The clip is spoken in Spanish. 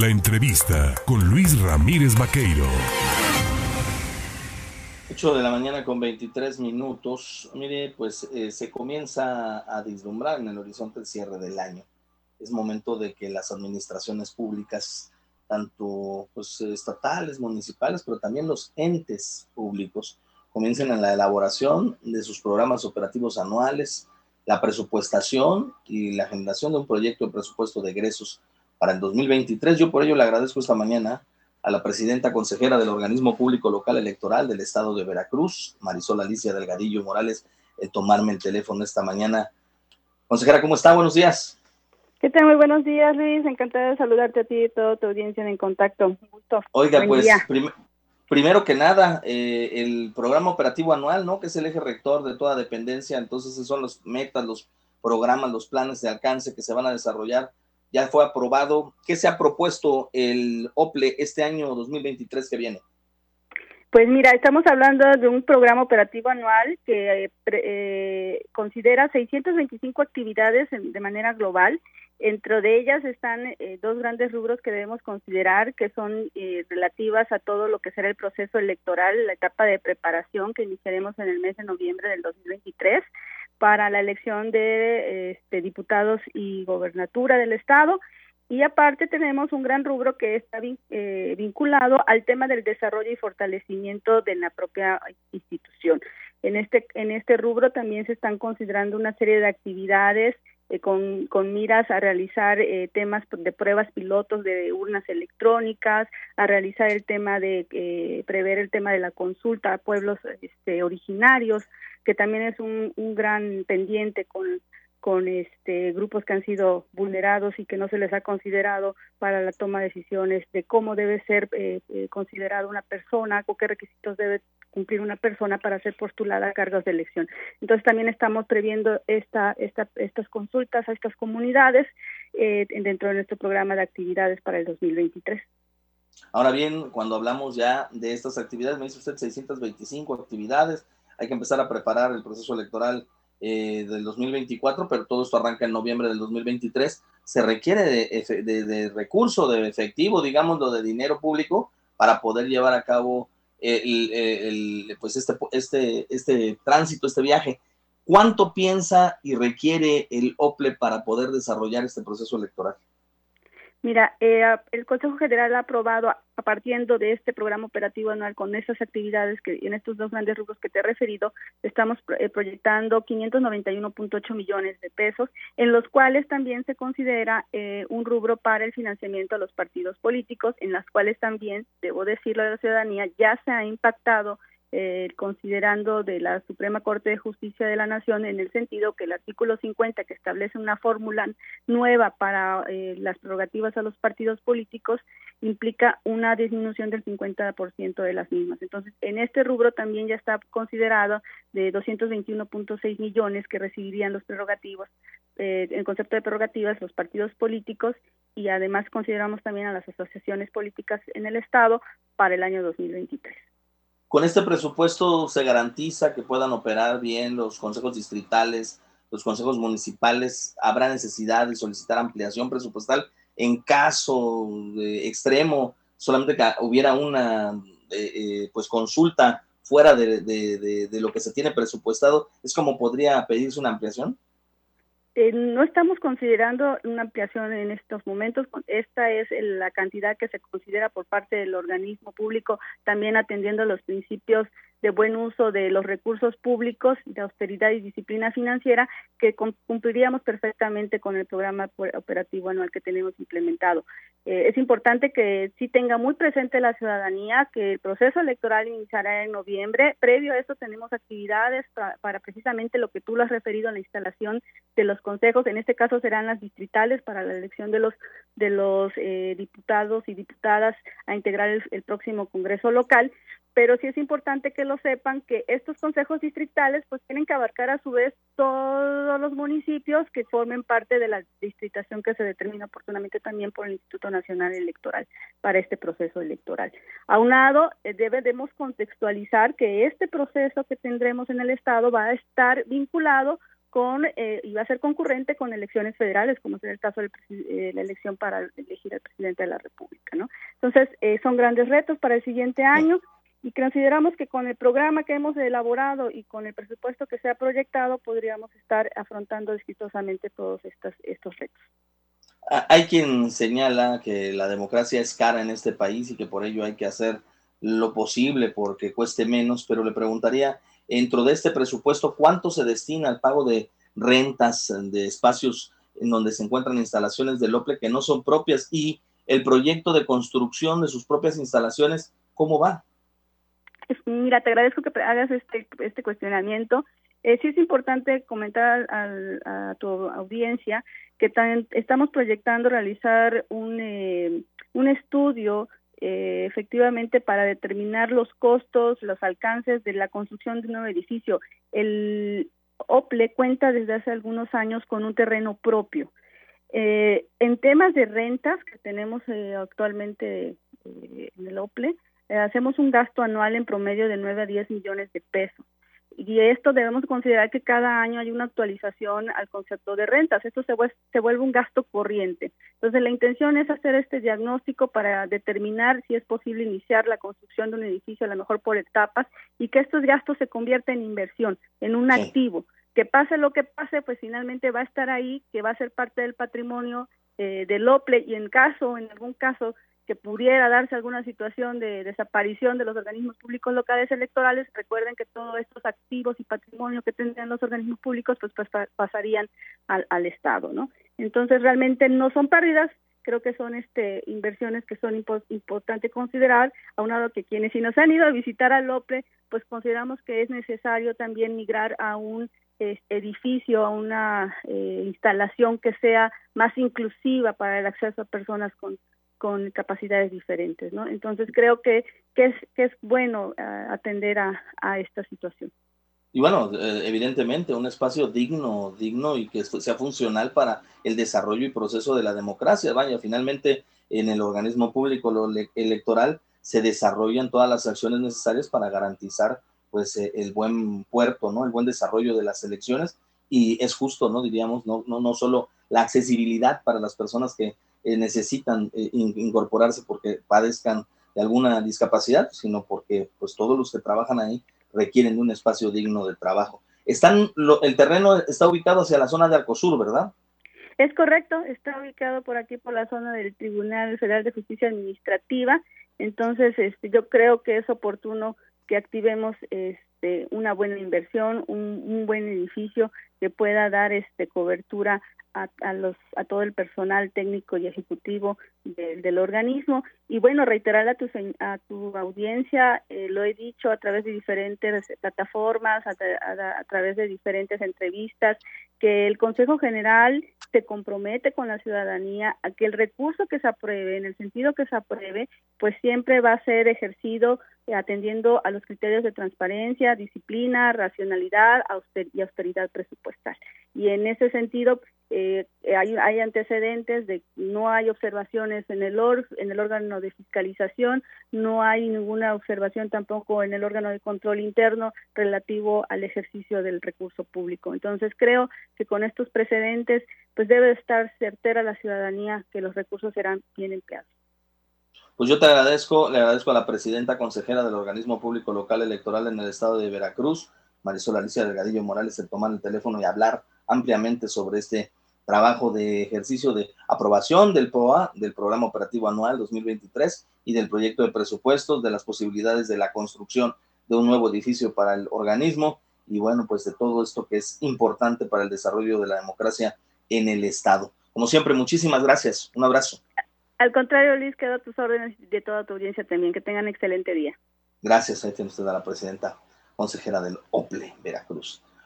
La entrevista con Luis Ramírez Vaqueiro. 8 de la mañana con 23 minutos. Mire, pues eh, se comienza a vislumbrar en el horizonte el cierre del año. Es momento de que las administraciones públicas, tanto pues, estatales, municipales, pero también los entes públicos, comiencen en la elaboración de sus programas operativos anuales, la presupuestación y la generación de un proyecto de presupuesto de egresos para el 2023. Yo por ello le agradezco esta mañana a la presidenta consejera del organismo público local electoral del estado de Veracruz, Marisol Alicia Delgadillo Morales, el tomarme el teléfono esta mañana. Consejera, ¿cómo está? Buenos días. ¿Qué tal? Muy buenos días, Luis. Encantada de saludarte a ti y toda tu audiencia en contacto. Un gusto. Oiga, pues, primero que nada, eh, el programa operativo anual, ¿no? Que es el eje rector de toda dependencia. Entonces, esos son los metas, los programas, los planes de alcance que se van a desarrollar ya fue aprobado. ¿Qué se ha propuesto el OPLE este año 2023 que viene? Pues mira, estamos hablando de un programa operativo anual que eh, considera 625 actividades de manera global. Entre de ellas están eh, dos grandes rubros que debemos considerar, que son eh, relativas a todo lo que será el proceso electoral, la etapa de preparación que iniciaremos en el mes de noviembre del 2023 para la elección de este, diputados y gobernatura del estado y aparte tenemos un gran rubro que está eh, vinculado al tema del desarrollo y fortalecimiento de la propia institución. En este en este rubro también se están considerando una serie de actividades eh, con, con, miras a realizar eh, temas de pruebas pilotos de urnas electrónicas, a realizar el tema de eh, prever el tema de la consulta a pueblos este, originarios, que también es un, un gran pendiente con con este grupos que han sido vulnerados y que no se les ha considerado para la toma de decisiones de cómo debe ser eh, eh, considerada una persona o qué requisitos debe cumplir una persona para ser postulada a cargos de elección. Entonces también estamos previendo esta, esta, estas consultas a estas comunidades eh, dentro de nuestro programa de actividades para el 2023. Ahora bien, cuando hablamos ya de estas actividades, me dice usted 625 actividades, hay que empezar a preparar el proceso electoral eh, del 2024, pero todo esto arranca en noviembre del 2023, se requiere de, de, recurso, de efectivo, digámoslo, de dinero público para poder llevar a cabo el, pues este, este, este tránsito, este viaje. ¿Cuánto piensa y requiere el OPLE para poder desarrollar este proceso electoral? Mira, eh, el Consejo General ha aprobado, a partiendo de este programa operativo anual con esas actividades que en estos dos grandes rubros que te he referido, estamos eh, proyectando 591.8 millones de pesos, en los cuales también se considera eh, un rubro para el financiamiento a los partidos políticos, en las cuales también, debo decirlo a la ciudadanía, ya se ha impactado eh, considerando de la Suprema Corte de Justicia de la Nación en el sentido que el artículo 50 que establece una fórmula nueva para eh, las prerrogativas a los partidos políticos implica una disminución del 50% de las mismas. Entonces, en este rubro también ya está considerado de 221.6 millones que recibirían los prerrogativos, eh, en concepto de prerrogativas, los partidos políticos y además consideramos también a las asociaciones políticas en el Estado para el año 2023. Con este presupuesto se garantiza que puedan operar bien los consejos distritales, los consejos municipales. Habrá necesidad de solicitar ampliación presupuestal en caso de extremo, solamente que hubiera una eh, eh, pues consulta fuera de, de lo que se tiene presupuestado. ¿Es como podría pedirse una ampliación? Eh, no estamos considerando una ampliación en estos momentos. Esta es la cantidad que se considera por parte del organismo público, también atendiendo los principios de buen uso de los recursos públicos, de austeridad y disciplina financiera, que cumpliríamos perfectamente con el programa operativo anual que tenemos implementado. Eh, es importante que sí tenga muy presente la ciudadanía que el proceso electoral iniciará en noviembre. Previo a eso tenemos actividades para, precisamente lo que tú lo has referido en la instalación de los consejos. En este caso serán las distritales para la elección de los de los eh, diputados y diputadas a integrar el próximo Congreso local pero sí es importante que lo sepan que estos consejos distritales pues tienen que abarcar a su vez todos los municipios que formen parte de la distritación que se determina oportunamente también por el Instituto Nacional Electoral para este proceso electoral. Aunado, eh, debemos contextualizar que este proceso que tendremos en el Estado va a estar vinculado con eh, y va a ser concurrente con elecciones federales, como es el caso de eh, la elección para elegir al presidente de la República, ¿no? Entonces, eh, son grandes retos para el siguiente año y consideramos que con el programa que hemos elaborado y con el presupuesto que se ha proyectado podríamos estar afrontando exitosamente todos estos, estos retos. Hay quien señala que la democracia es cara en este país y que por ello hay que hacer lo posible porque cueste menos, pero le preguntaría, dentro de este presupuesto, ¿cuánto se destina al pago de rentas de espacios en donde se encuentran instalaciones del OPLE que no son propias y el proyecto de construcción de sus propias instalaciones, ¿cómo va? Mira, te agradezco que hagas este, este cuestionamiento. Eh, sí es importante comentar a tu audiencia que estamos proyectando realizar un, eh, un estudio eh, efectivamente para determinar los costos, los alcances de la construcción de un nuevo edificio. El OPLE cuenta desde hace algunos años con un terreno propio. Eh, en temas de rentas que tenemos eh, actualmente en el OPLE, hacemos un gasto anual en promedio de 9 a 10 millones de pesos y esto debemos considerar que cada año hay una actualización al concepto de rentas. Esto se, se vuelve un gasto corriente. Entonces, la intención es hacer este diagnóstico para determinar si es posible iniciar la construcción de un edificio, a lo mejor por etapas, y que estos gastos se conviertan en inversión, en un activo. Que pase lo que pase, pues finalmente va a estar ahí, que va a ser parte del patrimonio eh, del OPLE y en caso, en algún caso, que pudiera darse alguna situación de desaparición de los organismos públicos locales electorales, recuerden que todos estos activos y patrimonio que tendrían los organismos públicos pues, pues pasarían al, al Estado, ¿no? Entonces realmente no son pérdidas, creo que son este inversiones que son importantes considerar, aunado que quienes si nos han ido a visitar al OPLE, pues consideramos que es necesario también migrar a un edificio, a una eh, instalación que sea más inclusiva para el acceso a personas con con capacidades diferentes, ¿no? Entonces creo que, que, es, que es bueno ah, atender a, a, esta situación. Y bueno, eh, evidentemente un espacio digno, digno y que sea funcional para el desarrollo y proceso de la democracia. Vaya, finalmente en el organismo público lo electoral se desarrollan todas las acciones necesarias para garantizar pues eh, el buen puerto, ¿no? El buen desarrollo de las elecciones y es justo, ¿no? Diríamos, no, no, no solo la accesibilidad para las personas que eh, necesitan eh, incorporarse porque padezcan de alguna discapacidad, sino porque pues todos los que trabajan ahí requieren de un espacio digno de trabajo. Están, el terreno está ubicado hacia la zona de Arcosur, ¿verdad? Es correcto, está ubicado por aquí por la zona del Tribunal Federal de Justicia Administrativa, entonces este, yo creo que es oportuno que activemos este, una buena inversión, un, un buen edificio que pueda dar este cobertura a, los a todo el personal técnico y ejecutivo del organismo. Y bueno reiterar a tu a tu audiencia eh, lo he dicho a través de diferentes plataformas a, través de diferentes entrevistas que el Consejo General se compromete con la ciudadanía a que el recurso que se apruebe en el sentido que se apruebe pues siempre va a ser ejercido atendiendo a los criterios de transparencia, disciplina, racionalidad y austeridad presupuestal. Y en ese sentido, eh, hay, hay, antecedentes de no hay observaciones en el en el órgano de fiscalización, no hay ninguna observación tampoco en el órgano de control interno relativo al ejercicio del recurso público. Entonces creo que con estos precedentes, pues debe estar certera la ciudadanía que los recursos serán bien empleados. Pues yo te agradezco, le agradezco a la presidenta consejera del organismo público local electoral en el estado de Veracruz, Marisol Alicia Delgadillo Morales, el tomar el teléfono y hablar ampliamente sobre este trabajo de ejercicio de aprobación del POA, del Programa Operativo Anual 2023 y del proyecto de presupuestos, de las posibilidades de la construcción de un nuevo edificio para el organismo y bueno, pues de todo esto que es importante para el desarrollo de la democracia en el Estado. Como siempre, muchísimas gracias. Un abrazo. Al contrario, Liz, quedo a tus órdenes de toda tu audiencia también. Que tengan excelente día. Gracias. Ahí tiene usted a la presidenta consejera del OPLE, Veracruz.